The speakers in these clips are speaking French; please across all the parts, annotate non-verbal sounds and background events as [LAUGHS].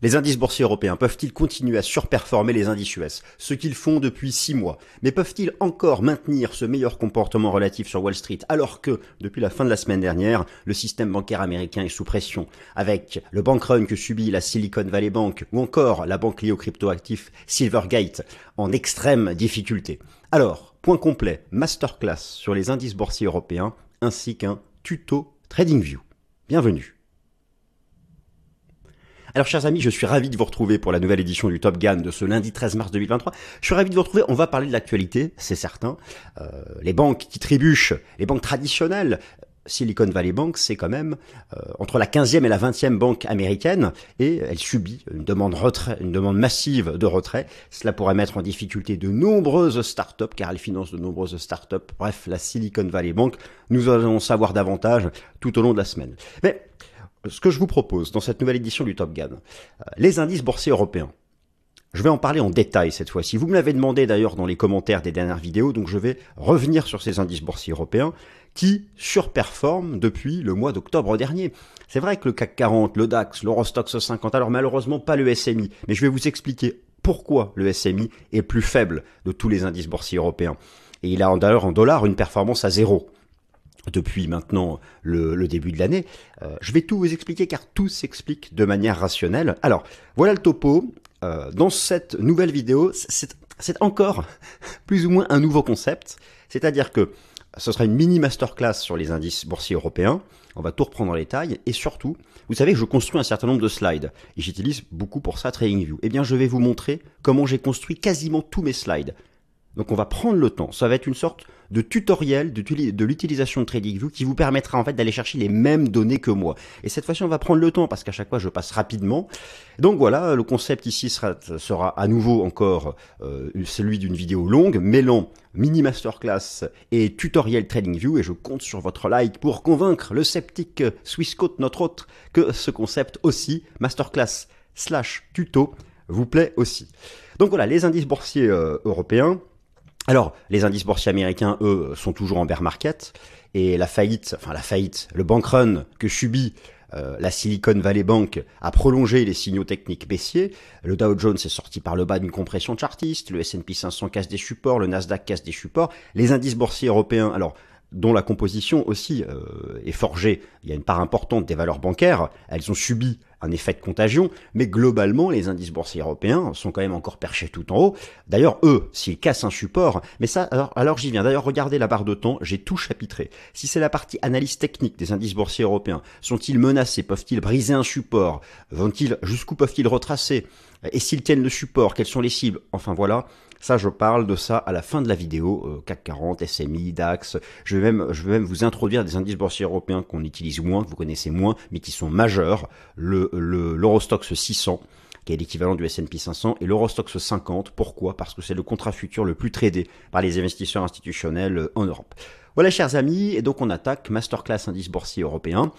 Les indices boursiers européens peuvent-ils continuer à surperformer les indices US, ce qu'ils font depuis six mois. Mais peuvent-ils encore maintenir ce meilleur comportement relatif sur Wall Street alors que, depuis la fin de la semaine dernière, le système bancaire américain est sous pression, avec le bank run que subit la Silicon Valley Bank ou encore la banque liée aux cryptoactifs Silvergate en extrême difficulté. Alors, point complet, masterclass sur les indices boursiers européens ainsi qu'un tuto TradingView. Bienvenue alors, chers amis, je suis ravi de vous retrouver pour la nouvelle édition du Top Gun de ce lundi 13 mars 2023. Je suis ravi de vous retrouver. On va parler de l'actualité, c'est certain. Euh, les banques qui trébuchent, les banques traditionnelles. Silicon Valley Bank, c'est quand même euh, entre la 15e et la 20e banque américaine et elle subit une demande retrait, une demande massive de retrait. Cela pourrait mettre en difficulté de nombreuses startups car elle finance de nombreuses startups. Bref, la Silicon Valley Bank, nous allons savoir davantage tout au long de la semaine. Mais ce que je vous propose dans cette nouvelle édition du Top Gun, euh, les indices boursiers européens. Je vais en parler en détail cette fois-ci. Vous me l'avez demandé d'ailleurs dans les commentaires des dernières vidéos, donc je vais revenir sur ces indices boursiers européens qui surperforment depuis le mois d'octobre dernier. C'est vrai que le CAC 40, le DAX, l'Eurostox 50, alors malheureusement pas le SMI, mais je vais vous expliquer pourquoi le SMI est plus faible de tous les indices boursiers européens. Et il a d'ailleurs en dollars une performance à zéro depuis maintenant le, début de l'année. Euh, je vais tout vous expliquer car tout s'explique de manière rationnelle. Alors, voilà le topo. Euh, dans cette nouvelle vidéo, c'est encore [LAUGHS] plus ou moins un nouveau concept. C'est-à-dire que ce sera une mini masterclass sur les indices boursiers européens. On va tout reprendre en détail. Et surtout, vous savez que je construis un certain nombre de slides. Et j'utilise beaucoup pour ça TradingView. Eh bien, je vais vous montrer comment j'ai construit quasiment tous mes slides. Donc on va prendre le temps. Ça va être une sorte de tutoriel de, l'utilisation de TradingView qui vous permettra en fait d'aller chercher les mêmes données que moi. Et cette fois-ci, on va prendre le temps parce qu'à chaque fois, je passe rapidement. Donc voilà, le concept ici sera, sera à nouveau encore euh, celui d'une vidéo longue, mêlant mini masterclass et tutoriel TradingView. Et je compte sur votre like pour convaincre le sceptique Swissquote, notre autre, que ce concept aussi, masterclass slash tuto, vous plaît aussi. Donc voilà, les indices boursiers euh, européens, alors, les indices boursiers américains, eux, sont toujours en bear market, et la faillite, enfin la faillite, le bank run que subit euh, la Silicon Valley Bank a prolongé les signaux techniques baissiers. Le Dow Jones est sorti par le bas d'une compression chartiste. Le S&P 500 casse des supports. Le Nasdaq casse des supports. Les indices boursiers européens, alors dont la composition aussi euh, est forgée. Il y a une part importante des valeurs bancaires. Elles ont subi un effet de contagion, mais globalement, les indices boursiers européens sont quand même encore perchés tout en haut. D'ailleurs, eux, s'ils cassent un support, mais ça, alors, alors j'y viens. D'ailleurs, regardez la barre de temps, j'ai tout chapitré. Si c'est la partie analyse technique des indices boursiers européens, sont-ils menacés? Peuvent-ils briser un support? Vont-ils jusqu'où peuvent-ils retracer? Et s'ils tiennent le support, quelles sont les cibles? Enfin voilà, ça, je parle de ça à la fin de la vidéo. Euh, CAC 40, SMI, DAX. Je vais même, je vais même vous introduire des indices boursiers européens qu'on utilise moins, que vous connaissez moins, mais qui sont majeurs. Le, le, l'Eurostox 600 qui est l'équivalent du S&P 500, et l'Eurostox 50. Pourquoi? Parce que c'est le contrat futur le plus tradé par les investisseurs institutionnels euh, en Europe. Voilà, chers amis, et donc on attaque Masterclass indice boursier européen.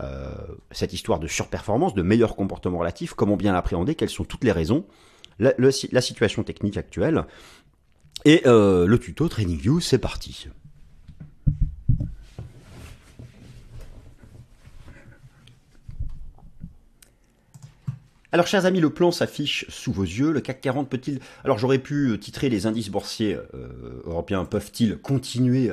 Euh, cette histoire de surperformance, de meilleur comportement relatif, comment bien l'appréhender, quelles sont toutes les raisons? La, situation technique actuelle. Et euh, le tuto TradingView, c'est parti. Alors, chers amis, le plan s'affiche sous vos yeux. Le CAC 40 peut-il. Alors, j'aurais pu titrer les indices boursiers euh, européens peuvent-ils continuer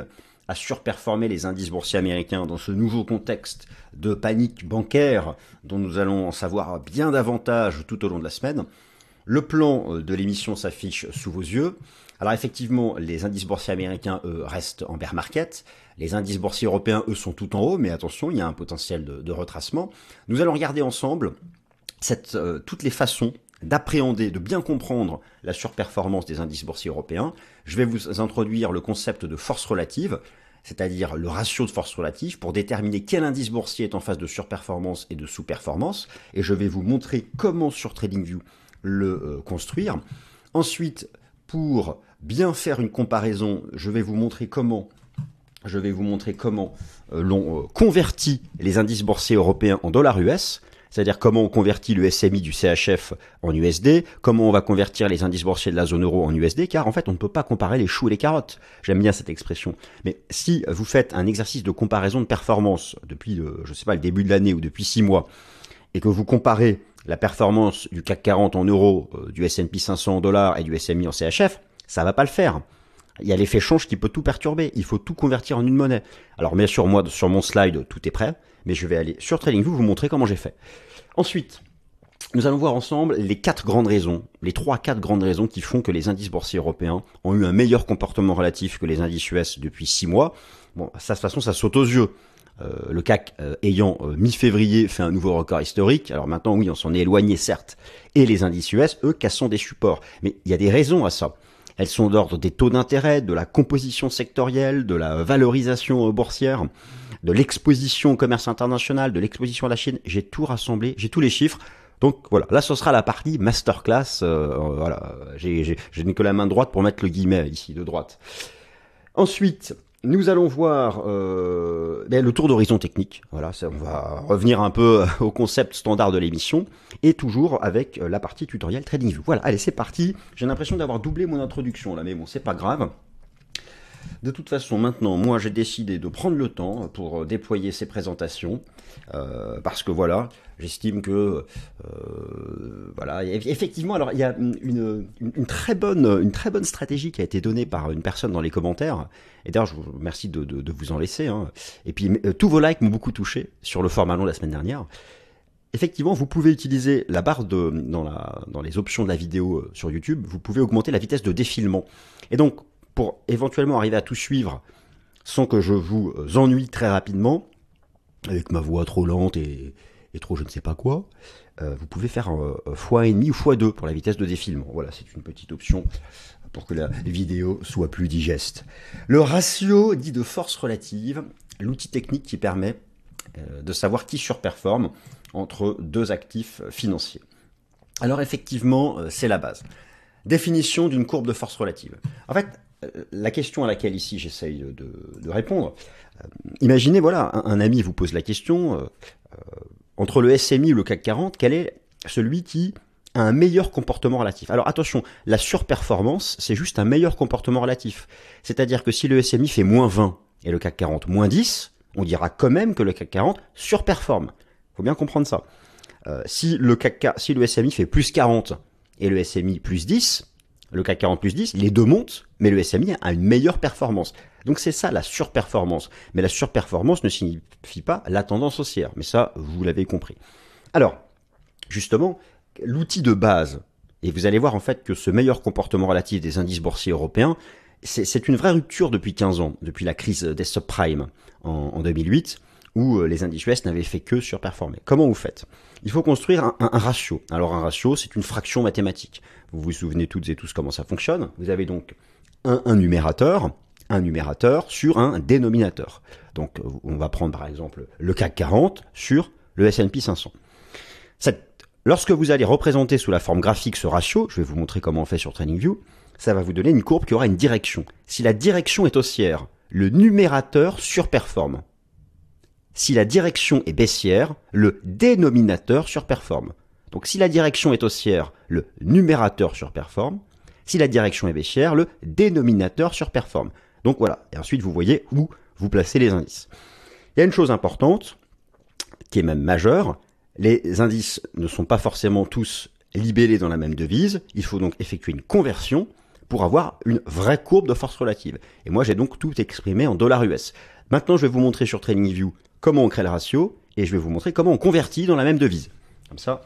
à surperformer les indices boursiers américains dans ce nouveau contexte de panique bancaire dont nous allons en savoir bien davantage tout au long de la semaine? Le plan euh, de l'émission s'affiche sous vos yeux. Alors effectivement, les indices boursiers américains, eux, restent en bear market. Les indices boursiers européens, eux, sont tout en haut, mais attention, il y a un potentiel de, retracement. Nous allons regarder ensemble euh, toutes les façons d'appréhender, de bien comprendre la surperformance des indices boursiers européens. Je vais vous introduire le concept de force relative, c'est-à-dire le ratio de force relative, pour déterminer quel indice boursier est en phase de surperformance et de sous-performance. Et je vais vous montrer comment sur TradingView le euh, construire. Ensuite, pour bien faire une comparaison, je vais vous montrer comment je vais vous montrer comment euh, l'on euh, convertit les indices boursiers européens en dollars US, c'est-à-dire comment on convertit le SMI du CHF en USD, comment on va convertir les indices boursiers de la zone euro en USD, car en fait on ne peut pas comparer les choux et les carottes. J'aime bien cette expression. Mais si vous faites un exercice de comparaison de performance depuis, je sais pas, le début de l'année ou depuis six mois, et que vous comparez la performance du CAC 40 en euros, euh, du S&P 500 en dollars et du SMI en CHF, ça va pas le faire. Il y a l'effet change qui peut tout perturber. Il faut tout convertir en une monnaie. Alors bien sûr, moi, sur mon slide, tout est prêt, mais je vais aller sur TradingView vous montrer comment j'ai fait. Ensuite, nous allons voir ensemble les quatre grandes raisons, les trois quatre grandes raisons qui font que les indices boursiers européens ont eu un meilleur comportement relatif que les indices US depuis six mois. Bon, ça, de toute façon, ça saute aux yeux. Euh, le CAC euh, ayant euh, mi-février fait un nouveau record historique. Alors maintenant, oui, on s'en est éloigné, certes. Et les indices US, eux, cassant des supports. Mais il y a des raisons à ça. Elles sont d'ordre des taux d'intérêt, de la composition sectorielle, de la valorisation boursière, de l'exposition au commerce international, de l'exposition à la Chine. J'ai tout rassemblé, j'ai tous les chiffres. Donc voilà, là ce sera la partie masterclass. Euh, voilà, j'ai mis que la main droite pour mettre le guillemet ici de droite. Ensuite, nous allons voir euh, ben, le tour d'horizon technique. Voilà, on va revenir un peu au concept standard de l'émission et toujours avec la partie tutoriel TradingView. Voilà, allez, c'est parti. J'ai l'impression d'avoir doublé mon introduction là, mais bon, c'est pas grave. De toute façon, maintenant, moi, j'ai décidé de prendre le temps pour déployer ces présentations, euh, parce que voilà, j'estime que, euh, voilà, effectivement, alors il y a une, très bonne, une très bonne stratégie qui a été donnée par une personne dans les commentaires. Et d'ailleurs, je vous remercie de, vous en laisser. Hein. Et puis, euh, tous vos likes m'ont beaucoup touché sur le format long de la semaine dernière. Effectivement, vous pouvez utiliser la barre de, dans, la, dans les options de la vidéo sur YouTube, vous pouvez augmenter la vitesse de défilement. Et donc, pour éventuellement arriver à tout suivre sans que je vous ennuie très rapidement, avec ma voix trop lente et, trop je ne sais pas quoi, euh, vous pouvez faire x1,5 ou x2 pour la vitesse de défilement. Voilà, c'est une petite option pour que la vidéo soit plus digeste. Le ratio dit de force relative, l'outil technique qui permet euh, de savoir qui surperforme entre deux actifs financiers. Alors effectivement, euh, c'est la base. Définition d'une courbe de force relative. En fait, la question à laquelle ici j'essaye de, répondre, imaginez, voilà, un, ami vous pose la question, entre le SMI ou le CAC 40, quel est celui qui a un meilleur comportement relatif? Alors attention, la surperformance, c'est juste un meilleur comportement relatif. C'est-à-dire que si le SMI fait moins 20 et le CAC 40 moins 10, on dira quand même que le CAC 40 surperforme. faut bien comprendre ça. si, le CAC, si le SMI fait plus 40 et le SMI plus 10, le CAC 40 plus 10, les deux montent, mais le SMI a une meilleure performance. Donc c'est ça la surperformance. Mais la surperformance ne signifie pas la tendance haussière. Mais ça, vous l'avez compris. Alors, justement, l'outil de base, et vous allez voir en fait que ce meilleur comportement relatif des indices boursiers européens, c'est une vraie rupture depuis 15 ans, depuis la crise des subprimes en, en 2008 où euh, les indices US n'avaient fait que surperformer. Comment vous faites? Il faut construire un, ratio. Alors un ratio, c'est une fraction mathématique. Vous vous souvenez toutes et tous comment ça fonctionne. Vous avez donc un, numérateur, un numérateur sur un dénominateur. Donc euh, on va prendre par exemple le CAC 40 sur le S&P 500. lorsque vous allez représenter sous la forme graphique ce ratio, je vais vous montrer comment on fait sur TradingView, ça va vous donner une courbe qui aura une direction. Si la direction est haussière, le numérateur surperforme. Si la direction est baissière, le dénominateur surperforme. Donc si la direction est haussière, le numérateur surperforme. Si la direction est baissière, le dénominateur surperforme. Donc voilà. Et ensuite, vous voyez où vous placez les indices. Il y a une chose importante, qui est même majeure. Les indices ne sont pas forcément tous libellés dans la même devise. Il faut donc effectuer une conversion pour avoir une vraie courbe de force relative. Et moi, j'ai donc tout exprimé en dollars US. Maintenant, je vais vous montrer sur TradingView comment on crée le ratio, et je vais vous montrer comment on convertit dans la même devise. Comme ça,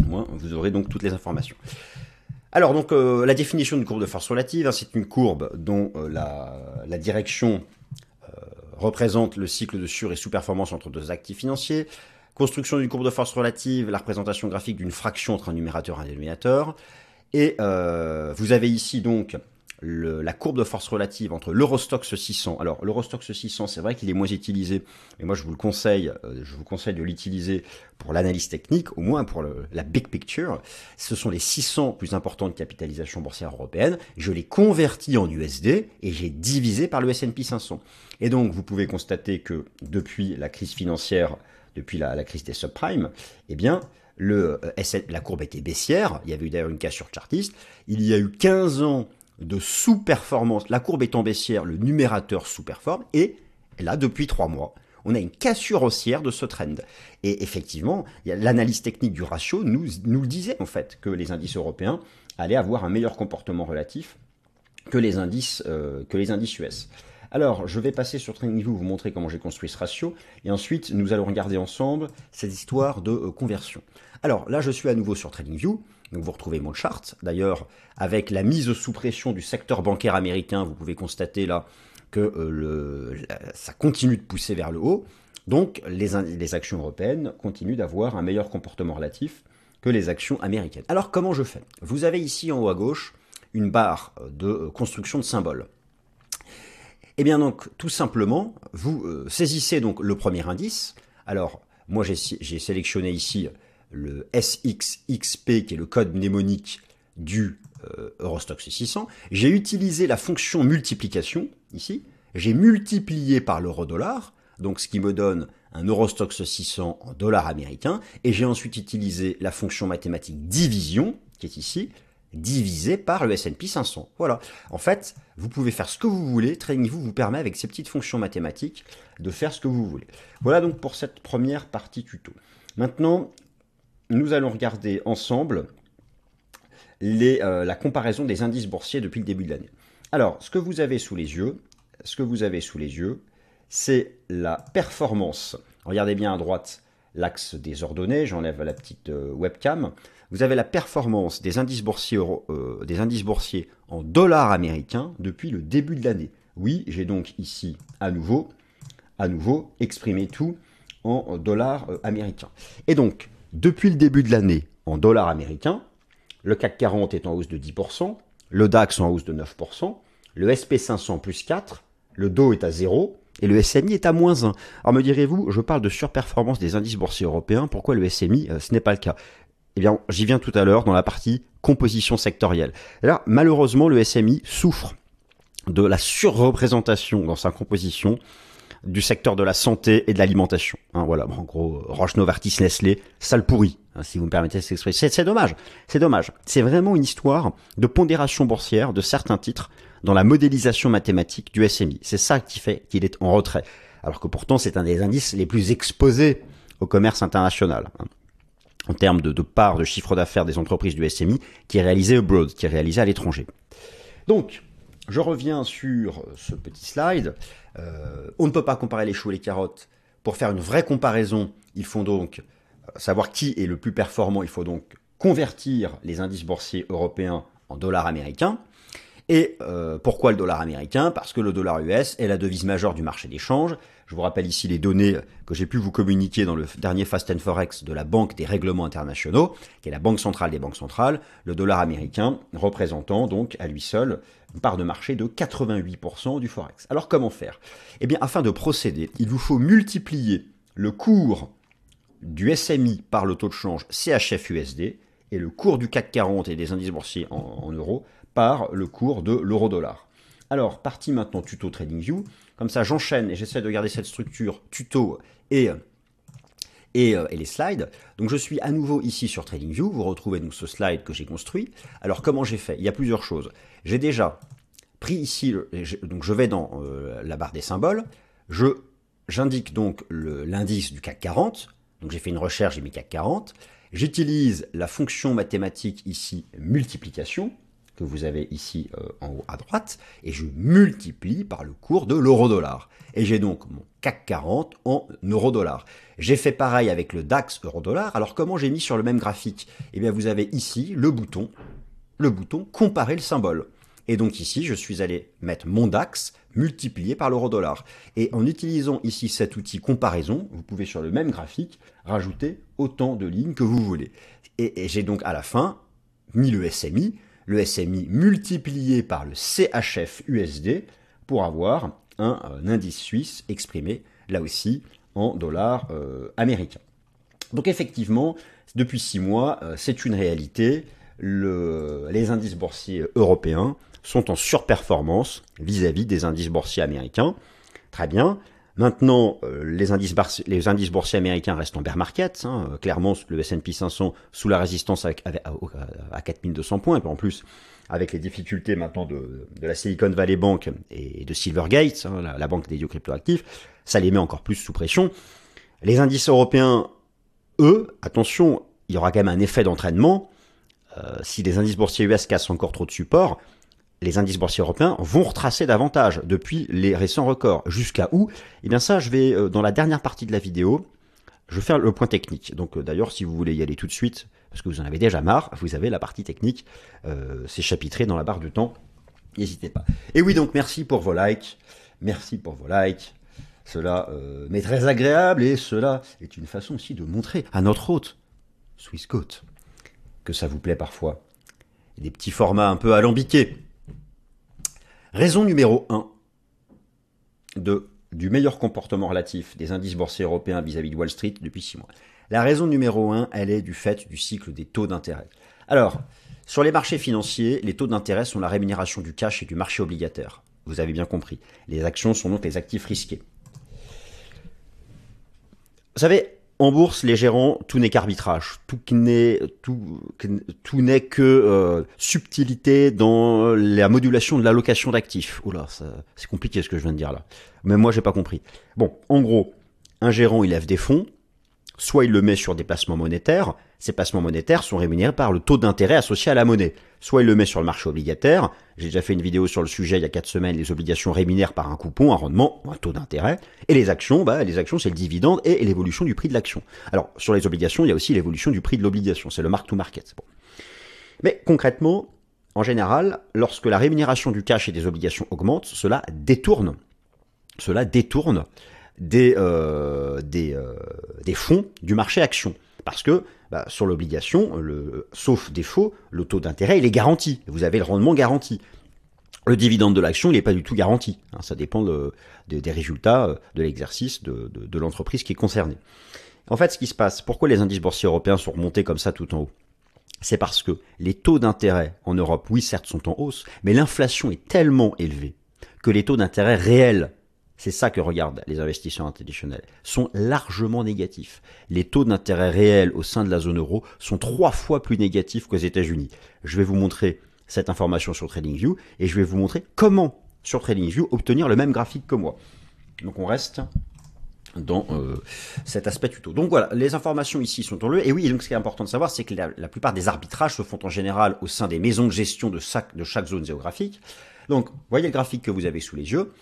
vous aurez donc toutes les informations. Alors, donc, euh, la définition d'une courbe de force relative, hein, c'est une courbe dont euh, la, direction euh, représente le cycle de sur- et sous-performance entre deux actifs financiers. Construction d'une courbe de force relative, la représentation graphique d'une fraction entre un numérateur et un dénominateur. Et vous avez ici donc la courbe de force relative entre l'Eurostox 600. Alors l'Eurostox 600, c'est vrai qu'il est moins utilisé, mais moi je vous le conseille, euh, je vous conseille de l'utiliser pour l'analyse technique, au moins pour la big picture. Ce sont les 600 plus importantes capitalisations boursières européennes. Je les convertis en USD et j'ai divisé par le S&P 500. Et donc vous pouvez constater que depuis la crise financière, depuis la, crise des subprimes, eh bien le, euh, la courbe était baissière. Il y avait eu d'ailleurs une casse sur Chartist. Il y a eu 15 ans de sous-performance. La courbe étant baissière, le numérateur sous-performe. Et là, depuis trois mois, On a une cassure haussière de ce trend. Et effectivement, l'analyse technique du ratio nous, nous le disait en fait que les indices européens allaient avoir un meilleur comportement relatif que les indices, euh, que les indices US. Alors, je vais passer sur TradingView, vous montrer comment j'ai construit ce ratio, et ensuite nous allons regarder ensemble cette histoire de euh, conversion. Alors là, je suis à nouveau sur TradingView, donc vous retrouvez mon chart. D'ailleurs, avec la mise sous pression du secteur bancaire américain, vous pouvez constater là que euh, le, ça continue de pousser vers le haut. Donc les, actions européennes continuent d'avoir un meilleur comportement relatif que les actions américaines. Alors comment je fais? Vous avez ici en haut à gauche une barre de euh, construction de symboles. Eh bien donc, tout simplement, vous euh, saisissez donc le premier indice. Alors, moi j'ai sélectionné ici le SXXP, qui est le code mnémonique du euh, Eurostox 600. J'ai utilisé la fonction multiplication, ici. J'ai multiplié par l'euro-dollar, donc ce qui me donne un Eurostox 600 en dollars américains. Et j'ai ensuite utilisé la fonction mathématique division, qui est ici, divisé par le S&P 500. Voilà. En fait, vous pouvez faire ce que vous voulez. TradingView vous permet avec ces petites fonctions mathématiques de faire ce que vous voulez. Voilà donc pour cette première partie tuto. Maintenant, nous allons regarder ensemble euh, la comparaison des indices boursiers depuis le début de l'année. Alors, ce que vous avez sous les yeux, ce que vous avez sous les yeux, c'est la performance. Regardez bien à droite l'axe des ordonnées, j'enlève la petite euh, webcam vous avez la performance des indices boursiers, euh, des indices boursiers en dollars américains depuis le début de l'année. Oui, j'ai donc ici à nouveau, exprimé tout en dollars américains. Et donc, depuis le début de l'année, en dollars américains, le CAC 40 est en hausse de 10%, le DAX en hausse de 9%, le SP500 plus 4, le Dow est à 0, et le SMI est à moins 1. Alors me direz-vous, je parle de surperformance des indices boursiers européens, pourquoi le SMI, euh, ce n'est pas le cas? Eh bien, j'y viens tout à l'heure dans la partie composition sectorielle. là, malheureusement, le SMI souffre de la surreprésentation dans sa composition du secteur de la santé et de l'alimentation. Hein, voilà, en gros, Roche Novartis, Nestlé, sale pourri, hein, si vous me permettez cette expression. C'est dommage, c'est dommage. C'est vraiment une histoire de pondération boursière de certains titres dans la modélisation mathématique du SMI. C'est ça qui fait qu'il est en retrait. Alors que pourtant, c'est un des indices les plus exposés au commerce international. Hein en termes de, part de chiffre d'affaires des entreprises du SMI qui est réalisé abroad, qui est réalisé à l'étranger. Donc, je reviens sur ce petit slide. Euh, on ne peut pas comparer les choux et les carottes. Pour faire une vraie comparaison, il faut donc euh, savoir qui est le plus performant. Il faut donc convertir les indices boursiers européens en dollars américains. Et euh, pourquoi le dollar américain? Parce que le dollar US est la devise majeure du marché d'échange. Je vous rappelle ici les données que j'ai pu vous communiquer dans le dernier Fast and Forex de la Banque des règlements internationaux, qui est la banque centrale des banques centrales, le dollar américain représentant donc à lui seul une part de marché de 88% du Forex. Alors comment faire? Eh bien afin de procéder, il vous faut multiplier le cours du SMI par le taux de change CHF-USD et le cours du CAC 40 et des indices boursiers en euros par le cours de l'euro-dollar. Alors, partie maintenant tuto TradingView. Comme ça, j'enchaîne et j'essaie de garder cette structure tuto et, et, euh, et, les slides. Donc, je suis à nouveau ici sur TradingView. Vous retrouvez donc ce slide que j'ai construit. Alors, comment j'ai fait? Il y a plusieurs choses. J'ai déjà pris ici, donc je vais dans euh, la barre des symboles. J'indique donc l'indice du CAC 40. Donc, j'ai fait une recherche, j'ai mis CAC 40. J'utilise la fonction mathématique ici multiplication que vous avez ici euh, en haut à droite, et je multiplie par le cours de l'euro-dollar. Et j'ai donc mon CAC 40 en euro-dollar. J'ai fait pareil avec le DAX euro-dollar. Alors comment j'ai mis sur le même graphique? Eh bien vous avez ici le bouton, le bouton comparer le symbole. Et donc ici, je suis allé mettre mon DAX multiplié par l'euro-dollar. Et en utilisant ici cet outil comparaison, vous pouvez sur le même graphique rajouter autant de lignes que vous voulez. Et, et j'ai donc à la fin mis le SMI le SMI multiplié par le CHF USD pour avoir un, indice suisse exprimé là aussi en dollars euh, américains. Donc effectivement, depuis six mois, euh, c'est une réalité. les indices boursiers européens sont en surperformance vis-à-vis des indices boursiers américains. Très bien. Maintenant, euh, les, indices les, indices boursiers américains restent en bear market. Hein. Clairement, le S&P 500 sous la résistance à, à, 4200 points. En plus, avec les difficultés maintenant de, la Silicon Valley Bank et de Silvergate, hein, la, banque des cryptoactifs, ça les met encore plus sous pression. Les indices européens, eux, attention, il y aura quand même un effet d'entraînement. Euh, si les indices boursiers US cassent encore trop de support, les indices boursiers européens vont retracer davantage depuis les récents records. Jusqu'à où? Eh bien ça, je vais, euh, dans la dernière partie de la vidéo, je vais faire le point technique. Donc euh, d'ailleurs, si vous voulez y aller tout de suite, parce que vous en avez déjà marre, vous avez la partie technique, euh, c'est chapitré dans la barre du temps. N'hésitez pas. Et oui, donc merci pour vos likes. Merci pour vos likes. Cela m'est très agréable et cela est une façon aussi de montrer à notre hôte, Swissquote, que ça vous plaît parfois. Des petits formats un peu alambiqués. Raison numéro 1 de, du meilleur comportement relatif des indices boursiers européens vis-à-vis de Wall Street depuis 6 mois. La raison numéro 1, elle est du fait du cycle des taux d'intérêt. Alors, sur les marchés financiers, les taux d'intérêt sont la rémunération du cash et du marché obligataire. Vous avez bien compris. Les actions sont donc les actifs risqués. Vous savez, en bourse, les gérants, tout n'est qu'arbitrage, tout n'est tout, tout n'est que euh, subtilité dans la modulation de l'allocation d'actifs. Oula, c'est compliqué ce que je viens de dire là. Mais moi, j'ai pas compris. Bon, en gros, un gérant, il lève des fonds, soit il le met sur des placements monétaires, ces placements monétaires sont rémunérés par le taux d'intérêt associé à la monnaie. Soit il le met sur le marché obligataire, j'ai déjà fait une vidéo sur le sujet il y a 4 semaines, les obligations rémunèrent par un coupon, un rendement, un taux d'intérêt, et les actions, bah, les actions c'est le dividende et l'évolution du prix de l'action. Alors sur les obligations, il y a aussi l'évolution du prix de l'obligation, c'est le mark to market. Mais concrètement, en général, lorsque la rémunération du cash et des obligations augmente, cela détourne, cela détourne des, euh, euh, des fonds du marché action. Parce que bah, sur l'obligation, sauf défaut, le taux d'intérêt il est garanti. Vous avez le rendement garanti. Le dividende de l'action, il n'est pas du tout garanti. Hein, ça dépend des résultats euh, de l'exercice de, de l'entreprise qui est concernée. En fait, ce qui se passe, pourquoi les indices boursiers européens sont remontés comme ça tout en haut? C'est parce que les taux d'intérêt en Europe, oui, certes, sont en hausse, mais l'inflation est tellement élevée que les taux d'intérêt réels c'est ça que regardent les investisseurs institutionnels, sont largement négatifs. Les taux d'intérêt réels au sein de la zone euro sont trois fois plus négatifs qu'aux États-Unis. Je vais vous montrer cette information sur TradingView et je vais vous montrer comment sur TradingView obtenir le même graphique que moi. Donc on reste dans euh, cet aspect tuto. Donc voilà, les informations ici sont en lieu. Et oui, donc ce qui est important de savoir, c'est que la, plupart des arbitrages se font en général au sein des maisons de gestion de de chaque zone géographique. Donc, voyez le graphique que vous avez sous les yeux.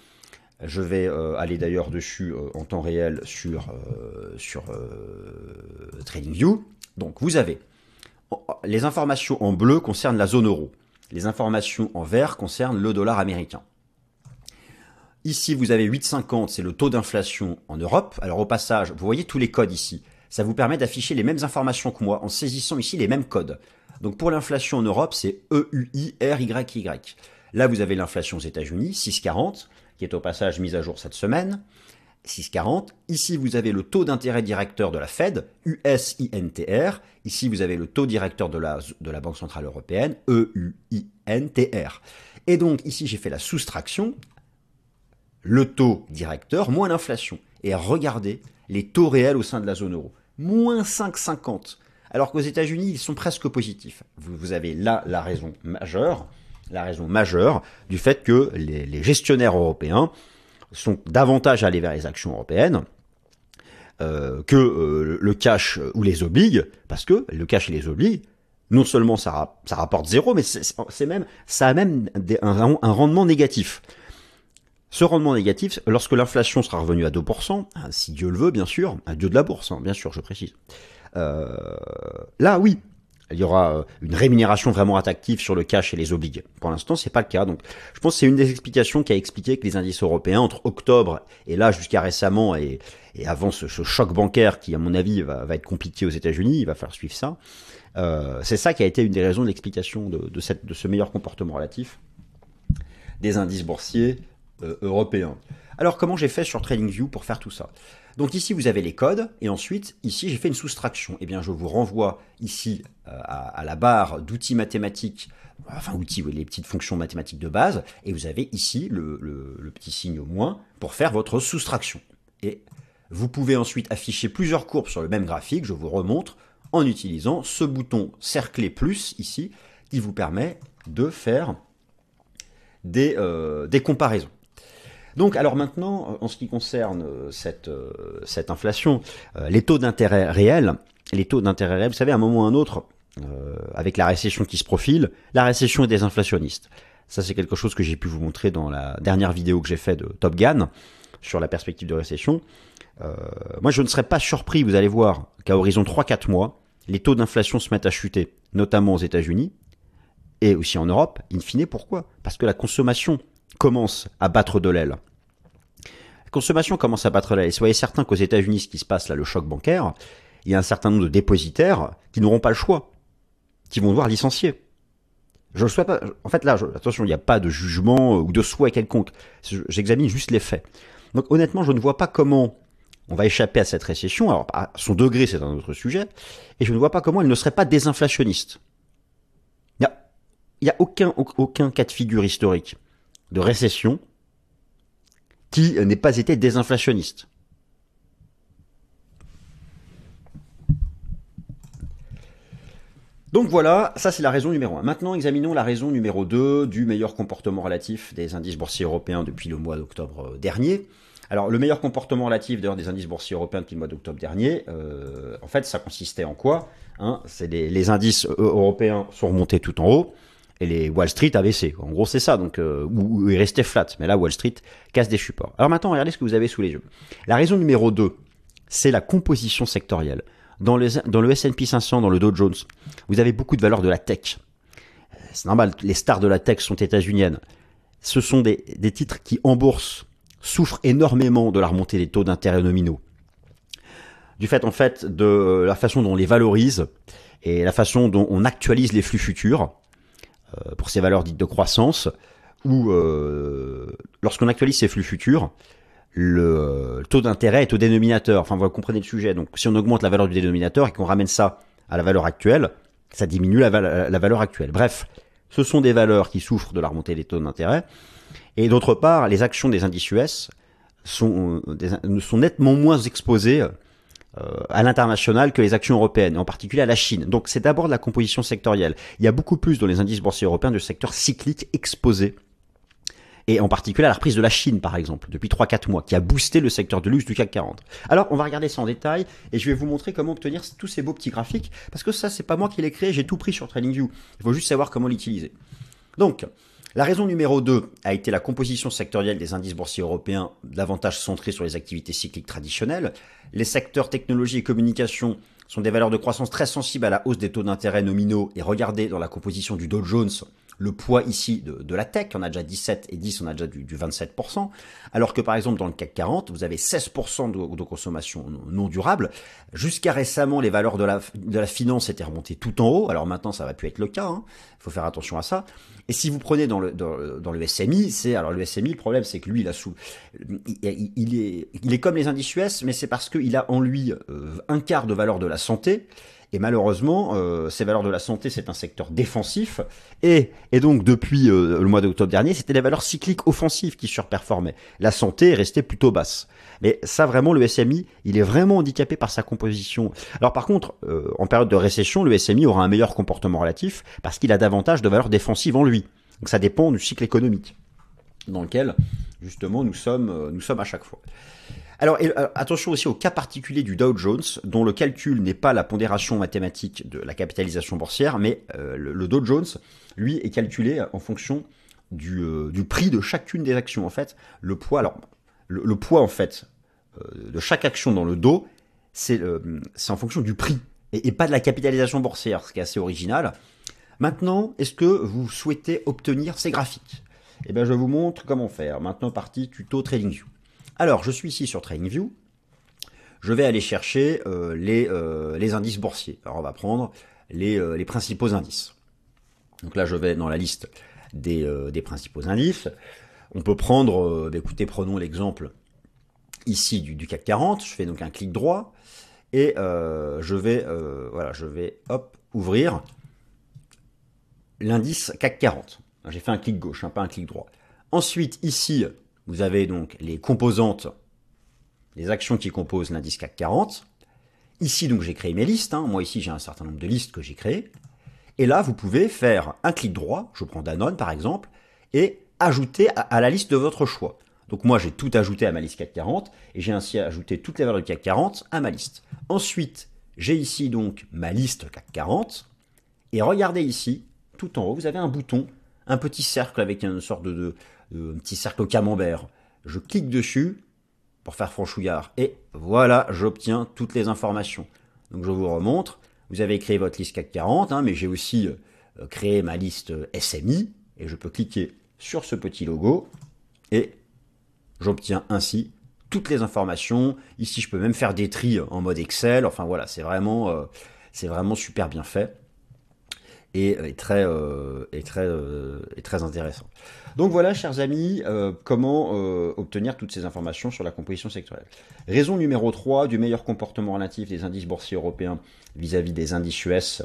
Je vais euh, aller d'ailleurs dessus euh, en temps réel sur, euh, sur TradingView. Donc vous avez les informations en bleu concernent la zone euro. Les informations en vert concernent le dollar américain. Ici, vous avez 8,50, c'est le taux d'inflation en Europe. Alors au passage, vous voyez tous les codes ici. Ça vous permet d'afficher les mêmes informations que moi en saisissant ici les mêmes codes. Donc pour l'inflation en Europe, c'est E-U-I-R-Y-Y. Là, vous avez l'inflation aux États-Unis, 6,40 qui est au passage mise à jour cette semaine, 6,40. Ici, vous avez le taux d'intérêt directeur de la Fed, USINTR. Ici, vous avez le taux directeur de la, Banque Centrale Européenne, EUINTR. Et donc, ici, j'ai fait la soustraction, le taux directeur moins l'inflation. Et regardez les taux réels au sein de la zone euro. Moins 5,50. Alors qu'aux États-Unis, ils sont presque positifs. Vous avez là la raison majeure la raison majeure du fait que les, gestionnaires européens sont davantage allés vers les actions européennes euh, que euh, le cash ou les obligue, parce que le cash et les obligue, non seulement ça, ça rapporte zéro, mais c'est même ça a même un, rendement négatif. Ce rendement négatif, lorsque l'inflation sera revenue à 2%, hein, si Dieu le veut, bien sûr, un Dieu de la bourse, hein, bien sûr, je précise. Euh, là, oui, il y aura euh, une rémunération vraiment attractive sur le cash et les obligues. Pour l'instant, c'est pas le cas. Donc, je pense que c'est une des explications qui a expliqué que les indices européens, entre octobre et là jusqu'à récemment, et, avant ce, choc bancaire qui, à mon avis, va, être compliqué aux États-Unis, il va falloir suivre ça. Euh, c'est ça qui a été une des raisons de l'explication de ce meilleur comportement relatif des indices boursiers euh, européens. Alors, comment j'ai fait sur TradingView pour faire tout ça? Donc ici, vous avez les codes, et ensuite, ici, j'ai fait une soustraction. Eh bien, je vous renvoie ici euh, à, la barre d'outils mathématiques, enfin outils, les petites fonctions mathématiques de base, et vous avez ici le, petit signe moins pour faire votre soustraction. Et vous pouvez ensuite afficher plusieurs courbes sur le même graphique, je vous remontre, en utilisant ce bouton cerclé plus ici, qui vous permet de faire des, euh, des comparaisons. Donc, alors maintenant, en ce qui concerne euh, cette, euh, cette inflation, les taux d'intérêt réels, les taux d'intérêt réels, vous savez, à un moment ou à un autre, avec la récession qui se profile, la récession est désinflationniste. Ça, c'est quelque chose que j'ai pu vous montrer dans la dernière vidéo que j'ai fait de Top Gun sur la perspective de récession. Euh, moi, je ne serais pas surpris, vous allez voir, qu'à horizon 3-4 mois, les taux d'inflation se mettent à chuter, notamment aux États-Unis et aussi en Europe. In fine, pourquoi? Parce que la consommation commence à battre de l'aile. La consommation commence à battre de l'aile. Soyez certains qu'aux États-Unis, ce qui se passe là, le choc bancaire, il y a un certain nombre de dépositaires qui n'auront pas le choix, qui vont devoir licencier. Je ne souhaite pas. En fait, là, attention, il n'y a pas de jugement ou de souhait quelconque. J'examine juste les faits. Donc, honnêtement, je ne vois pas comment on va échapper à cette récession. Alors, à son degré, c'est un autre sujet. Et je ne vois pas comment elle ne serait pas désinflationniste. Il n'y a, aucun cas de figure historique de récession qui n'ait pas été désinflationniste. Donc voilà, ça c'est la raison numéro 1. Maintenant, examinons la raison numéro 2 du meilleur comportement relatif des indices boursiers européens depuis le mois d'octobre euh, dernier. Alors, le meilleur comportement relatif des indices boursiers européens depuis le mois d'octobre dernier, euh, en fait, ça consistait en quoi hein C'est les, indices euh, européens sont remontés tout en haut et les Wall Street a baissé. En gros, c'est ça. Donc, euh, où, il restait flat. Mais là, Wall Street casse des supports. Alors maintenant, regardez ce que vous avez sous les yeux. La raison numéro 2, c'est la composition sectorielle. Dans, les, dans le S&P 500, dans le Dow Jones, vous avez beaucoup de valeurs de la tech. C'est normal, les stars de la tech sont états-uniennes. Ce sont des, titres qui, en bourse, souffrent énormément de la remontée des taux d'intérêt nominaux. Du fait, en fait, de la façon dont on les valorise et la façon dont on actualise les flux futurs euh, pour ces valeurs dites de croissance, où euh, lorsqu'on actualise ces flux futurs, le, taux d'intérêt est au dénominateur. Enfin, vous comprenez le sujet. Donc, si on augmente la valeur du dénominateur et qu'on ramène ça à la valeur actuelle, ça diminue la, la valeur actuelle. Bref, ce sont des valeurs qui souffrent de la remontée des taux d'intérêt et d'autre part, les actions des indices US sont, euh, sont nettement moins exposées euh, à l'international que les actions européennes, en particulier à la Chine. Donc c'est d'abord de la composition sectorielle. Il y a beaucoup plus dans les indices boursiers européens de secteurs cycliques exposés et en particulier à la reprise de la Chine, par exemple, depuis 3-4 mois, qui a boosté le secteur de luxe du CAC 40. Alors, on va regarder ça en détail, et je vais vous montrer comment obtenir tous ces beaux petits graphiques, parce que ça, c'est pas moi qui l'ai créé, j'ai tout pris sur TradingView. Il faut juste savoir comment l'utiliser. Donc, la raison numéro 2 a été la composition sectorielle des indices boursiers européens, davantage centrés sur les activités cycliques traditionnelles. Les secteurs technologie et communication sont des valeurs de croissance très sensibles à la hausse des taux d'intérêt nominaux et regardez dans la composition du Dow Jones, le poids ici de, la tech, on a déjà 17 et 10, on a déjà du, 27%, alors que par exemple dans le CAC 40, vous avez 16% de, consommation non durable. Jusqu'à récemment, les valeurs de la, de la finance étaient remontées tout en haut, alors maintenant ça va plus être le cas, il hein. faut faire attention à ça. Et si vous prenez dans le, dans, le SMI, c'est alors le SMI, le problème c'est que lui, il a sous, il, est, il est comme les indices US, mais c'est parce qu'il a en lui euh, un quart de valeur de la santé, et malheureusement, euh, ces valeurs de la santé, c'est un secteur défensif. Et, et donc, depuis euh, le mois d'octobre dernier, c'était les valeurs cycliques offensives qui surperformaient. La santé est restée plutôt basse. Mais ça, vraiment, le SMI, il est vraiment handicapé par sa composition. Alors, par contre, euh, en période de récession, le SMI aura un meilleur comportement relatif parce qu'il a davantage de valeurs défensives en lui. Donc, ça dépend du cycle économique dans lequel, justement, nous sommes, nous sommes à chaque fois. Alors, euh, attention aussi au cas particulier du Dow Jones, dont le calcul n'est pas la pondération mathématique de la capitalisation boursière, mais euh, le, Dow Jones, lui, est calculé en fonction du, euh, prix de chacune des actions. En fait, le poids, alors, le, poids, en fait, de chaque action dans le Dow, c'est en fonction du prix, et, et, pas de la capitalisation boursière, ce qui est assez original. Maintenant, est-ce que vous souhaitez obtenir ces graphiques? Eh bien, je vous montre comment faire. Maintenant, partie tuto TradingView. Alors, je suis ici sur TradingView. Je vais aller chercher euh, les, euh, les, indices boursiers. Alors, on va prendre les, euh, les, principaux indices. Donc là, je vais dans la liste des, principaux indices. On peut prendre, bah, écoutez, prenons l'exemple ici du, du, CAC 40. Je fais donc un clic droit et je vais, voilà, je vais, hop, ouvrir l'indice CAC 40. J'ai fait un clic gauche, hein, pas un clic droit. Ensuite, ici, vous avez donc les composantes les actions qui composent l'indice CAC 40. Ici, donc, j'ai créé mes listes. Hein. Moi, ici, j'ai un certain nombre de listes que j'ai créées. Et là, vous pouvez faire un clic droit, je prends Danone par exemple, et ajouter à, la liste de votre choix. Donc moi, j'ai tout ajouté à ma liste CAC 40, et j'ai ainsi ajouté toutes les valeurs du CAC 40 à ma liste. Ensuite, j'ai ici donc ma liste CAC 40, et regardez ici, tout en haut, vous avez un bouton, un petit cercle avec une sorte de, un petit cercle camembert. Je clique dessus pour faire franchouillard, et voilà, j'obtiens toutes les informations. Donc je vous remontre, vous avez créé votre liste CAC 40, hein, mais j'ai aussi euh, créé ma liste SMI, et je peux cliquer sur ce petit logo, et j'obtiens ainsi toutes les informations. Ici, je peux même faire des tris en mode Excel. Enfin voilà, euh, c'est vraiment super bien fait et, euh, très, et très, et très intéressant. Donc voilà, chers amis, comment obtenir toutes ces informations sur la composition sectorielle. Raison numéro 3 du meilleur comportement relatif des indices boursiers européens vis-à-vis des indices US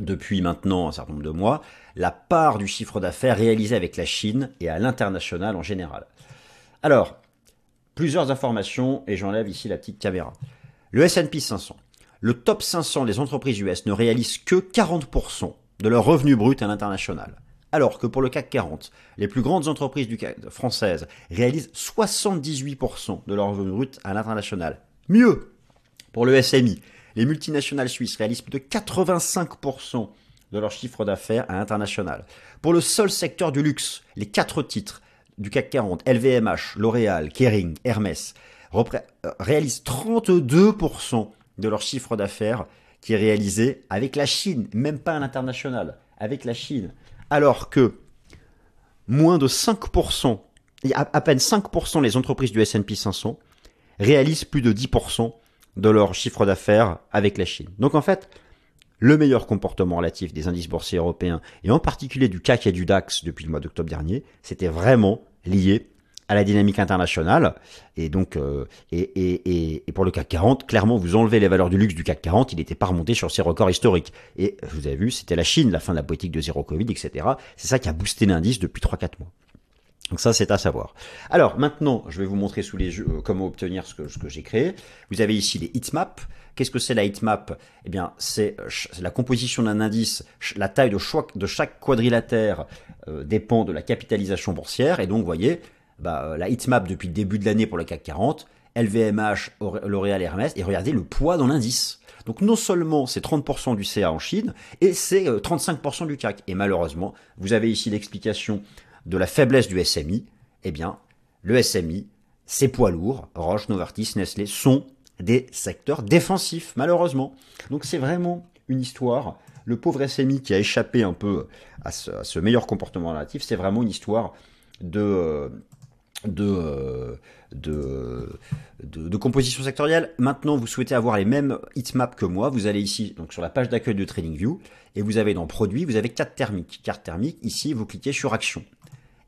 depuis maintenant un certain nombre de mois, la part du chiffre d'affaires réalisé avec la Chine et à l'international en général. Alors, plusieurs informations et j'enlève ici la petite caméra. Le S&P 500. Le top 500 des entreprises US ne réalisent que 40% de leur revenu brut à l'international. Alors que pour le CAC 40, les plus grandes entreprises françaises réalisent 78% de leur revenu brut à l'international. Mieux, pour le SMI, les multinationales suisses réalisent plus de 85% de leur chiffre d'affaires à l'international. Pour le seul secteur du luxe, les quatre titres du CAC 40, LVMH, L'Oréal, Kering, Hermès, euh, réalisent 32% de leur chiffre d'affaires qui est réalisé avec la Chine, même pas à l'international, avec la Chine. Alors que moins de 5%, à peine 5% les entreprises du S&P 500 réalisent plus de 10% de leur chiffre d'affaires avec la Chine. Donc en fait, le meilleur comportement relatif des indices boursiers européens, et en particulier du CAC et du DAX depuis le mois d'octobre dernier, c'était vraiment lié à la dynamique internationale. Et donc, euh, et, et, et, pour le CAC 40, clairement, vous enlevez les valeurs du luxe du CAC 40, il n'était pas remonté sur ses records historiques. Et vous avez vu, c'était la Chine, la fin de la politique de zéro Covid, etc. C'est ça qui a boosté l'indice depuis 3-4 mois. Donc ça, c'est à savoir. Alors maintenant, je vais vous montrer sous les yeux euh, comment obtenir ce que, ce que j'ai créé. Vous avez ici les heatmaps. Qu'est-ce que c'est la heatmap Eh bien, c'est la composition d'un indice. La taille de, de chaque quadrilatère euh, dépend de la capitalisation boursière. Et donc, vous voyez, bah, la heatmap depuis le début de l'année pour le CAC 40, LVMH, L'Oréal et Hermès. Et regardez le poids dans l'indice. Donc non seulement c'est 30% du CA en Chine, et c'est 35% du CAC. Et malheureusement, vous avez ici l'explication de la faiblesse du SMI, eh bien, le SMI, ses poids lourds, Roche, Novartis, Nestlé, sont des secteurs défensifs, malheureusement. Donc c'est vraiment une histoire. Le pauvre SMI qui a échappé un peu à ce, meilleur comportement relatif, c'est vraiment une histoire de, de, de, de, composition sectorielle. Maintenant, vous souhaitez avoir les mêmes heatmaps que moi. Vous allez ici donc sur la page d'accueil de TradingView et vous avez dans Produits, vous avez carte thermique. Carte thermique, ici, vous cliquez sur Action.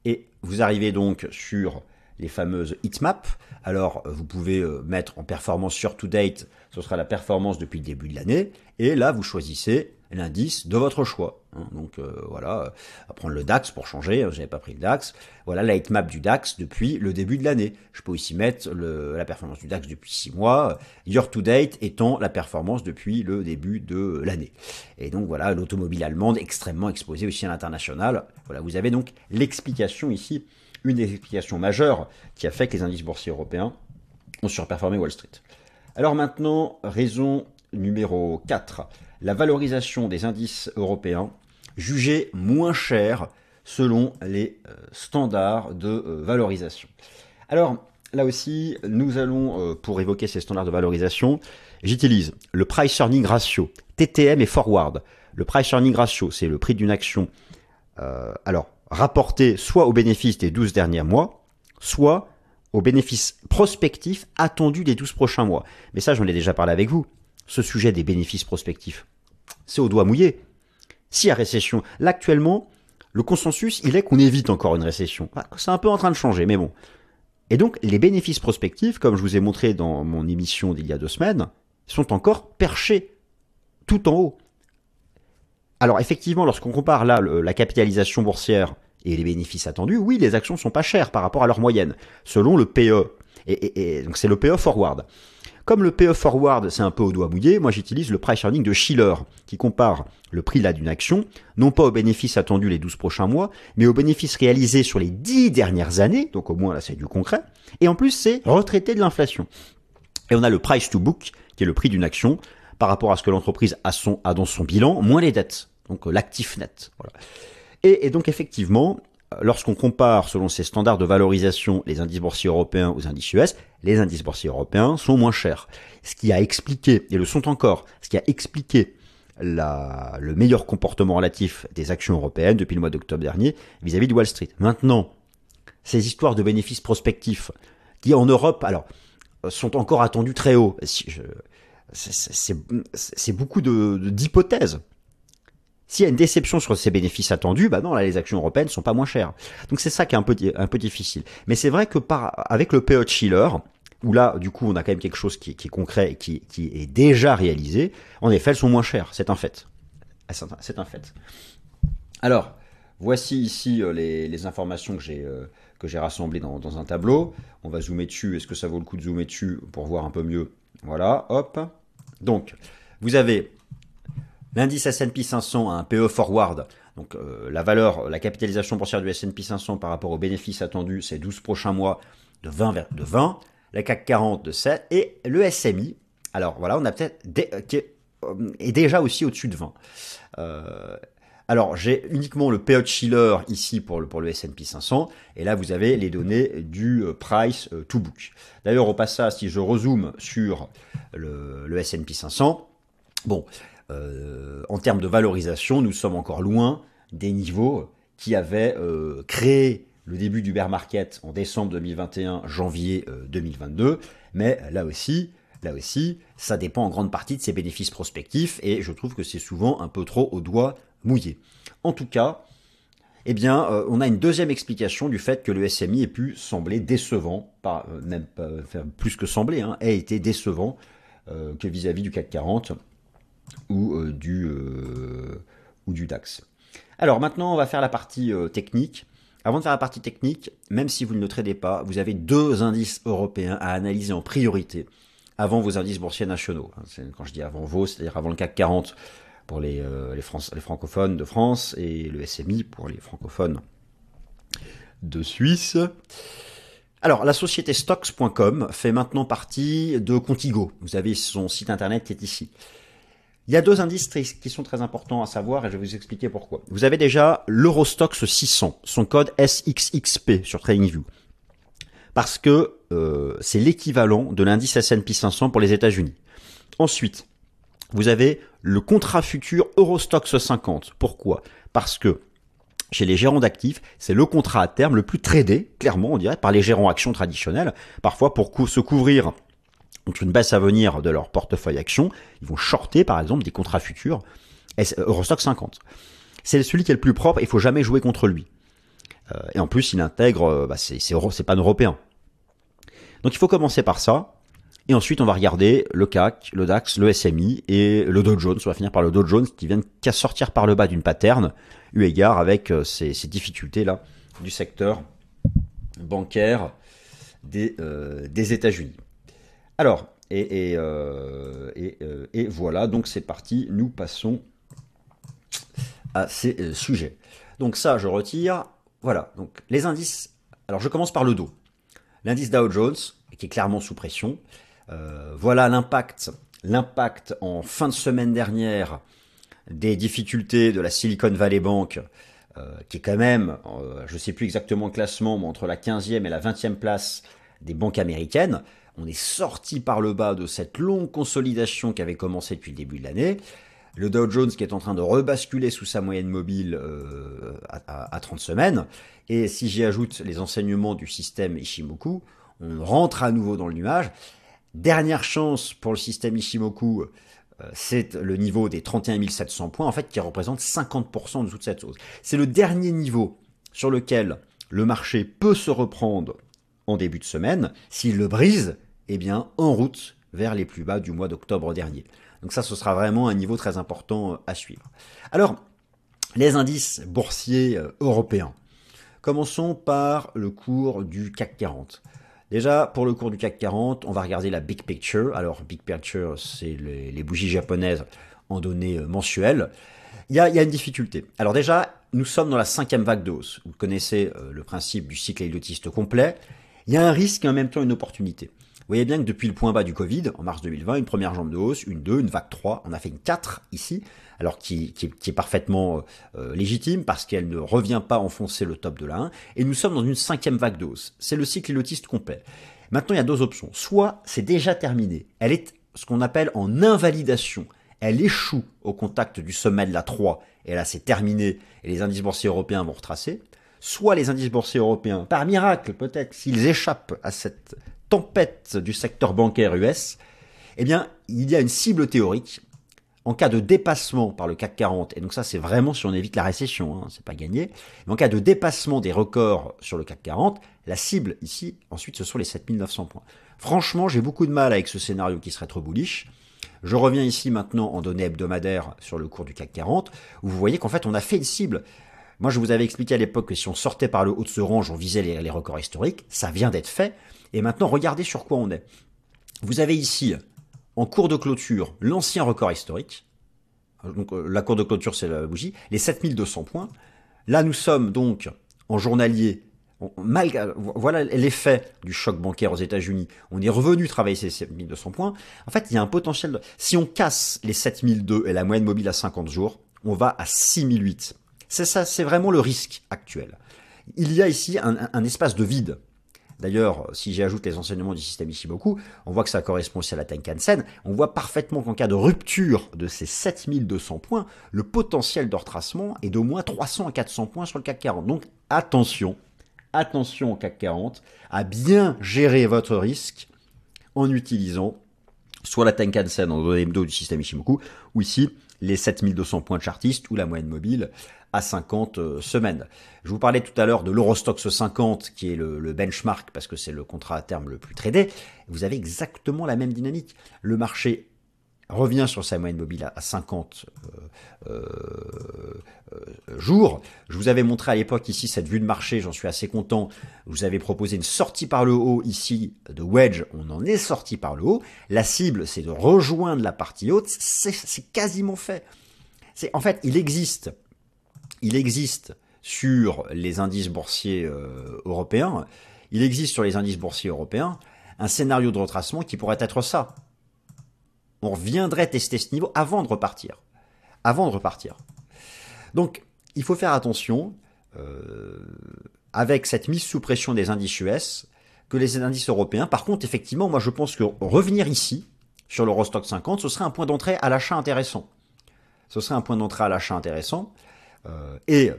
Et vous arrivez donc sur les fameuses heatmaps. Alors, vous pouvez euh, mettre en performance sur to date, ce sera la performance depuis le début de l'année. Et là, vous choisissez l'indice de votre choix. Hein. Donc euh, voilà, prendre le DAX pour changer, hein, je n'avais pas pris le DAX. Voilà la heatmap du DAX depuis le début de l'année. Je peux aussi mettre la performance du DAX depuis 6 mois, year to date étant la performance depuis le début de l'année. Et donc voilà, l'automobile allemande extrêmement exposée aussi à l'international. Voilà, vous avez donc l'explication ici, une des explications majeures qui a fait que les indices boursiers européens ont surperformé Wall Street. Alors maintenant, raison numéro 4 la valorisation des indices européens jugés moins chers selon les euh, standards de euh, valorisation. Alors là aussi, nous allons, euh, pour évoquer ces standards de valorisation, j'utilise le Price Earning Ratio, TTM et Forward. Le Price Earning Ratio, c'est le prix d'une action, alors rapporté soit au bénéfice des 12 derniers mois, soit au bénéfice prospectif attendu des 12 prochains mois. Mais ça, j'en ai déjà parlé avec vous ce sujet des bénéfices prospectifs. C'est au doigt mouillé. Y a récession, là actuellement, le consensus, il est qu'on évite encore une récession. Ah, c'est un peu en train de changer, mais bon. Et donc, les bénéfices prospectifs, comme je vous ai montré dans mon émission d'il y a deux semaines, sont encore perchés tout en haut. Alors effectivement, lorsqu'on compare là la capitalisation boursière et les bénéfices attendus, oui, les actions sont pas chères par rapport à leur moyenne, selon le PE. Et, donc c'est le PE forward. Comme le PE forward, c'est un peu au doigt mouillé, moi j'utilise le price earning de Schiller, qui compare le prix là d'une action, non pas aux bénéfices attendus les 12 prochains mois, mais aux bénéfices réalisés sur les 10 dernières années, donc au moins là c'est du concret, et en plus c'est retraité de l'inflation. Et on a le price to book, qui est le prix d'une action, par rapport à ce que l'entreprise a, dans son bilan, moins les dettes, donc euh, l'actif net. Et donc effectivement, lorsqu'on compare selon ces standards de valorisation les indices boursiers européens aux indices US, les indices boursiers européens sont moins chers. Ce qui a expliqué, et le sont encore, ce qui a expliqué la, le meilleur comportement relatif des actions européennes depuis le mois d'octobre dernier vis-à-vis de Wall Street. Maintenant, ces histoires de bénéfices prospectifs qui en Europe, alors, sont encore attendus très hauts. C'est beaucoup d'hypothèses. S'il y a une déception sur ces bénéfices attendus, bah les actions européennes sont pas moins chères. Donc c'est ça qui est un peu, difficile. Mais c'est vrai que avec le PE Chiller, où là, du coup, on a quand même quelque chose qui, est concret et qui, est déjà réalisé, en effet, elles sont moins chères. C'est un fait. Ah, c'est un fait. Alors, voici ici euh, les, informations que j'ai euh, que j'ai rassemblées dans, dans un tableau. On va zoomer dessus. Est-ce que ça vaut le coup de zoomer dessus pour voir un peu mieux? Voilà, hop. Donc, vous avez L'indice S&P 500 a un PE forward, donc euh, la valeur, la capitalisation boursière du S&P 500 par rapport aux bénéfices attendus ces 12 prochains mois de 20 de 20, la CAC 40 de 7 et le SMI. Alors voilà, on a peut-être euh, qui euh, est, déjà aussi au-dessus de 20. alors j'ai uniquement le PE Schiller ici pour le, pour le S&P 500 et là vous avez les données du price to book. D'ailleurs au passage si je rezoome sur le, le S&P 500, bon euh, en termes de valorisation, nous sommes encore loin des niveaux qui avaient euh, créé le début du bear market en décembre 2021, janvier 2022. Euh, Mais là aussi, là aussi, ça dépend en grande partie de ses bénéfices prospectifs et je trouve que c'est souvent un peu trop au doigt mouillé. En tout cas, eh bien, on a une deuxième explication du fait que le SMI ait pu sembler décevant, pas même plus que sembler, hein, ait été décevant que vis-à-vis -vis du CAC 40 ou, euh, du, euh, ou du DAX. Alors maintenant, on va faire la partie euh, technique. Avant de faire la partie technique, même si vous ne le tradez pas, vous avez deux indices européens à analyser en priorité avant vos indices boursiers nationaux. Hein, quand je dis avant vos, c'est-à-dire avant le CAC 40 pour les, les, les, francophones de France et le SMI pour les francophones de Suisse. Alors, la société stocks.com fait maintenant partie de Contigo. Vous avez son site internet qui est ici. Il y a deux indices qui sont très importants à savoir et je vais vous expliquer pourquoi. Vous avez déjà l'Eurostox 600, son code SXXP sur TradingView. Parce que euh, c'est l'équivalent de l'indice S&P 500 pour les États-Unis. Ensuite, vous avez le contrat futur Eurostox 50. Pourquoi? Parce que chez les gérants d'actifs, c'est le contrat à terme le plus tradé, clairement, on dirait, par les gérants actions traditionnels. Parfois, pour se couvrir contre une baisse à venir de leur portefeuille action, ils vont shorter par exemple des contrats futurs Eurostock 50. C'est celui qui est le plus propre, il faut jamais jouer contre lui. Euh, et en plus, il intègre, euh, bah, c'est pas un européen. Donc il faut commencer par ça. Et ensuite, on va regarder le CAC, le DAX, le SMI et le Dow Jones. On va finir par le Dow Jones qui vient de sortir par le bas d'une pattern, eu égard avec euh, ces, difficultés-là du secteur bancaire des, des États-Unis. Alors, et, euh, euh, et, voilà, donc c'est parti, nous passons à ces euh, sujets. Donc ça, je retire. Voilà, donc les indices. Alors je commence par le dos. L'indice Dow Jones, qui est clairement sous pression. voilà l'impact, l'impact en fin de semaine dernière des difficultés de la Silicon Valley Bank, qui est quand même, je ne sais plus exactement le classement, mais entre la 15e et la 20e place des banques américaines on est sorti par le bas de cette longue consolidation qui avait commencé depuis le début de l'année. Le Dow Jones qui est en train de rebasculer sous sa moyenne mobile euh, à, 30 semaines. Et si j'y ajoute les enseignements du système Ishimoku, on rentre à nouveau dans le nuage. Dernière chance pour le système Ishimoku, euh, c'est le niveau des 31 700 points, en fait, qui représente 50% de toute cette chose. C'est le dernier niveau sur lequel le marché peut se reprendre en début de semaine. S'il le brise, eh bien, en route vers les plus bas du mois d'octobre dernier. Donc ça, ce sera vraiment un niveau très important euh, à suivre. Alors, les indices boursiers euh, européens. Commençons par le cours du CAC 40. Déjà, pour le cours du CAC 40, on va regarder la big picture. Alors, big picture, c'est les, bougies japonaises en données euh, mensuelles. Il y, a, une difficulté. Alors déjà, nous sommes dans la cinquième vague de hausse. Vous connaissez le principe du cycle héliotique complet. Il y a un risque et en même temps une opportunité. Vous voyez bien que depuis le point bas du Covid, en mars 2020, une première jambe de hausse, une 2, une vague 3, on a fait une 4 ici, alors qui, est parfaitement euh, légitime parce qu'elle ne revient pas enfoncer le top de la 1, et nous sommes dans une cinquième vague de hausse. C'est le cycle lotiste complet. Maintenant, il y a deux options. Soit c'est déjà terminé, elle est ce qu'on appelle en invalidation, elle échoue au contact du sommet de la 3, et là c'est terminé, et les indices boursiers européens vont retracer, soit les indices boursiers européens, par miracle peut-être, s'ils échappent à cette tempête du secteur bancaire US, eh bien, il y a une cible théorique en cas de dépassement par le CAC 40, et donc ça c'est vraiment si on évite la récession, hein, c'est pas gagné, mais en cas de dépassement des records sur le CAC 40, la cible ici, ensuite ce sont les 7900 points. Franchement, j'ai beaucoup de mal avec ce scénario qui serait trop bullish. Je reviens ici maintenant en données hebdomadaires sur le cours du CAC 40, où vous voyez qu'en fait on a fait une cible. Moi je vous avais expliqué à l'époque que si on sortait par le haut de ce range, on visait les records historiques, ça vient d'être fait, et maintenant, regardez sur quoi on est. Vous avez ici, en cours de clôture, l'ancien record historique. Donc, euh, la cour de clôture, c'est la bougie. Les 7200 points. Là, nous sommes donc en journalier. Malgré, voilà l'effet du choc bancaire aux États-Unis. On est revenu travailler ces 7200 points. En fait, il y a un potentiel. Si on casse les 7002 et la moyenne mobile à 50 jours, on va à 6008. C'est ça, c'est vraiment le risque actuel. Il y a ici un espace de vide D'ailleurs, si j'ajoute les enseignements du système Ishimoku, on voit que ça correspond aussi à la Tenkan-sen. On voit parfaitement qu'en cas de rupture de ces 7200 points, le potentiel de retracement est d'au moins 300 à 400 points sur le CAC 40. Donc attention, attention au CAC 40 à bien gérer votre risque en utilisant soit la Tenkan-sen en données du système Ishimoku, ou ici les 7200 points de chartiste ou la moyenne mobile à 50 euh, semaines. Je vous parlais tout à l'heure de l'Eurostox 50 qui est le, benchmark parce que c'est le contrat à terme le plus tradé. Vous avez exactement la même dynamique. Le marché revient sur sa moyenne mobile à 50 euh, euh, jours. Je vous avais montré à l'époque ici cette vue de marché, j'en suis assez content. Vous avais proposé une sortie par le haut ici de wedge, on en est sorti par le haut. La cible, c'est de rejoindre la partie haute, c'est quasiment fait. En fait, il existe il existe sur les indices boursiers euh, européens, il existe sur les indices boursiers européens un scénario de retracement qui pourrait être ça. On reviendrait tester ce niveau avant de repartir. Avant de repartir. Donc, il faut faire attention euh, avec cette mise sous pression des indices US que les indices européens. Par contre, effectivement, moi je pense que revenir ici, sur l'Eurostock 50, ce serait un point d'entrée à l'achat intéressant. Ce serait un point d'entrée à l'achat intéressant. Euh, et,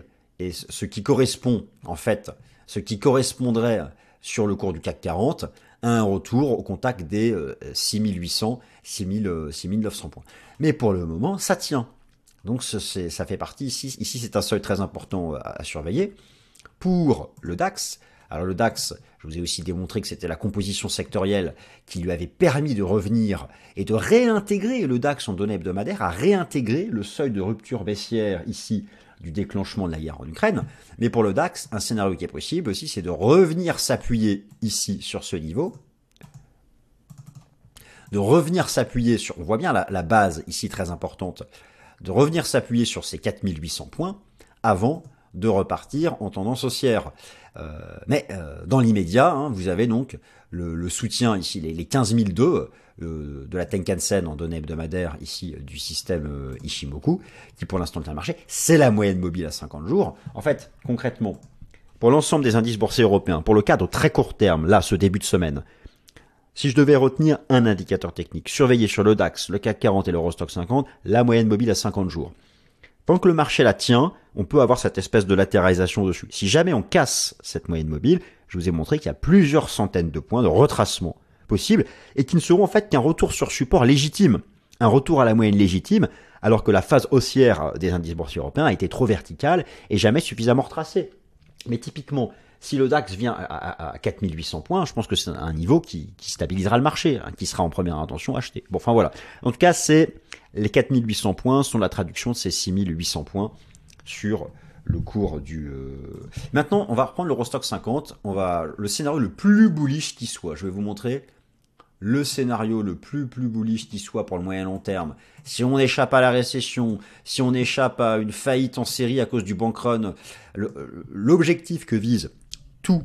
ce qui correspond, en fait, ce qui correspondrait sur le cours du CAC 40 à un retour au contact des 6800, 6900 points. Mais pour le moment, ça tient. Donc ça fait partie ici. Ici, c'est un seuil très important à, surveiller. Pour le DAX, alors le DAX, je vous ai aussi démontré que c'était la composition sectorielle qui lui avait permis de revenir et de réintégrer le DAX en données hebdomadaires, à réintégrer le seuil de rupture baissière ici du déclenchement de la guerre en Ukraine. Mais pour le DAX, un scénario qui est possible aussi, c'est de revenir s'appuyer ici sur ce niveau, de revenir s'appuyer sur, on voit bien la, base ici très importante, de revenir s'appuyer sur ces 4800 points avant de repartir en tendance haussière. Euh, mais euh, dans l'immédiat, hein, vous avez donc le, soutien ici, les, les 15 002 euh, de la Tenkan-sen en données hebdomadaires ici du système Ishimoku, qui pour l'instant tient le marché. C'est la moyenne mobile à 50 jours. En fait, concrètement, pour l'ensemble des indices boursiers européens, pour le cadre très court terme, là, ce début de semaine, si je devais retenir un indicateur technique, surveiller sur le DAX, le CAC 40 et l'Eurostock 50, la moyenne mobile à 50 jours. Tant que le marché la tient, on peut avoir cette espèce de latéralisation dessus. Si jamais on casse cette moyenne mobile, je vous ai montré qu'il y a plusieurs centaines de points de retracement possibles et qui ne seront en fait qu'un retour sur support légitime, un retour à la moyenne légitime, alors que la phase haussière des indices boursiers européens a été trop verticale et jamais suffisamment retracée. Mais typiquement, si le DAX vient à, 4800 points, je pense que c'est un niveau qui, stabilisera le marché, hein, qui sera en première intention acheté. Bon, enfin voilà. En tout cas, c'est les 4800 points sont la traduction de ces 6800 points sur le cours du. Maintenant, on va reprendre l'Eurostock 50. On va le scénario le plus bullish qui soit. Je vais vous montrer le scénario le plus plus bullish qui soit pour le moyen long terme, si on échappe à la récession, si on échappe à une faillite en série à cause du bank run, l'objectif que visent tous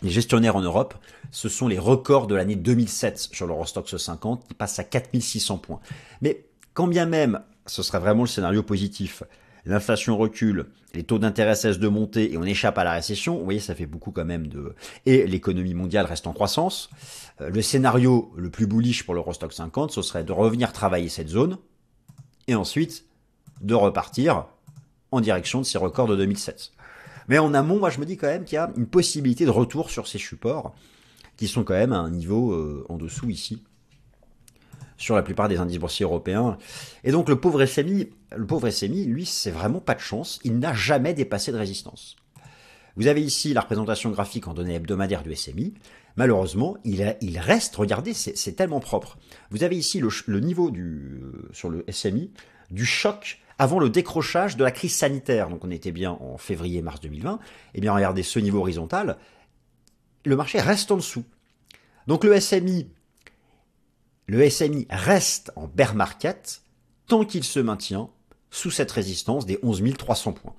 les gestionnaires en Europe, ce sont les records de l'année 2007 sur l'Eurostox 50, qui passe à 4600 points. Mais quand bien même ce serait vraiment le scénario positif, l'inflation recule, les taux d'intérêt cessent de monter et on échappe à la récession, vous voyez, ça fait beaucoup quand même de... Et l'économie mondiale reste en croissance. Euh, le scénario le plus bullish pour l'Eurostock 50, ce serait de revenir travailler cette zone et ensuite de repartir en direction de ces records de 2007. Mais en amont, moi je me dis quand même qu'il y a une possibilité de retour sur ces supports qui sont quand même à un niveau euh, en dessous ici sur la plupart des indices boursiers européens. Et donc le pauvre SMI, le pauvre SMI, lui, c'est vraiment pas de chance. Il n'a jamais dépassé de résistance. Vous avez ici la représentation graphique en données hebdomadaires du SMI. Malheureusement, il, reste, regardez, c'est tellement propre. Vous avez ici le, niveau euh, sur le SMI du choc avant le décrochage de la crise sanitaire. Donc on était bien en février-mars 2020. Eh bien, regardez ce niveau horizontal. Le marché reste en dessous. Donc le SMI le SMI reste en bear market tant qu'il se maintient sous cette résistance des 11 300 points.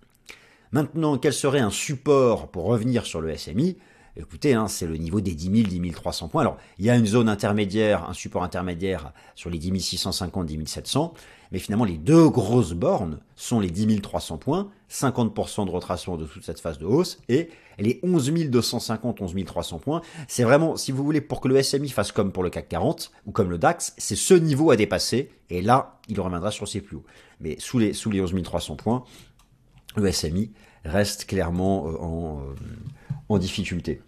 Maintenant, quel serait un support pour revenir sur le SMI Écoutez, hein, c'est le niveau des 10 000, 10 300 points. Alors, il y a une zone intermédiaire, un support intermédiaire sur les 10 650, 10 700. Mais finalement, les deux grosses bornes sont les 10 300 points, 50% de retracement de toute cette phase de hausse, et les 11 250, 11 300 points. C'est vraiment, si vous voulez, pour que le SMI fasse comme pour le CAC 40 ou comme le DAX, c'est ce niveau à dépasser, et là, il reviendra sur ses plus hauts. Mais sous les, sous les 11 300 points, le SMI reste clairement euh, en, euh, en difficulté.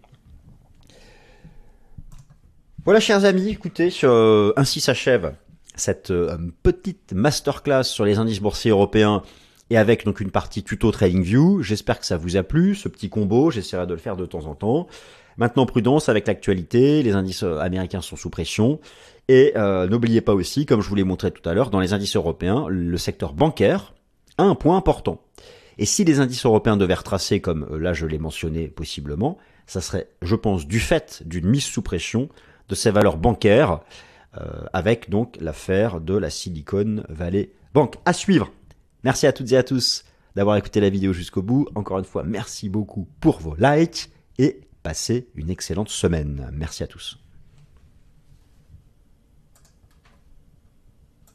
Voilà, chers amis, écoutez, euh, ainsi s'achève cette euh, petite masterclass sur les indices boursiers européens et avec donc une partie tuto TradingView. J'espère que ça vous a plu, ce petit combo. J'essaierai de le faire de temps en temps. Maintenant, prudence avec l'actualité. Les indices euh, américains sont sous pression. Et n'oubliez pas aussi, comme je vous l'ai montré tout à l'heure, dans les indices européens, le secteur bancaire a un point important. Et si les indices européens devaient retracer, comme là je l'ai mentionné possiblement, ça serait, je pense, du fait d'une mise sous pression de ces valeurs bancaires euh, avec donc l'affaire de la Silicon Valley Bank. À suivre. Merci à toutes et à tous d'avoir écouté la vidéo jusqu'au bout. Encore une fois, merci beaucoup pour vos likes et passez une excellente semaine. Merci à tous.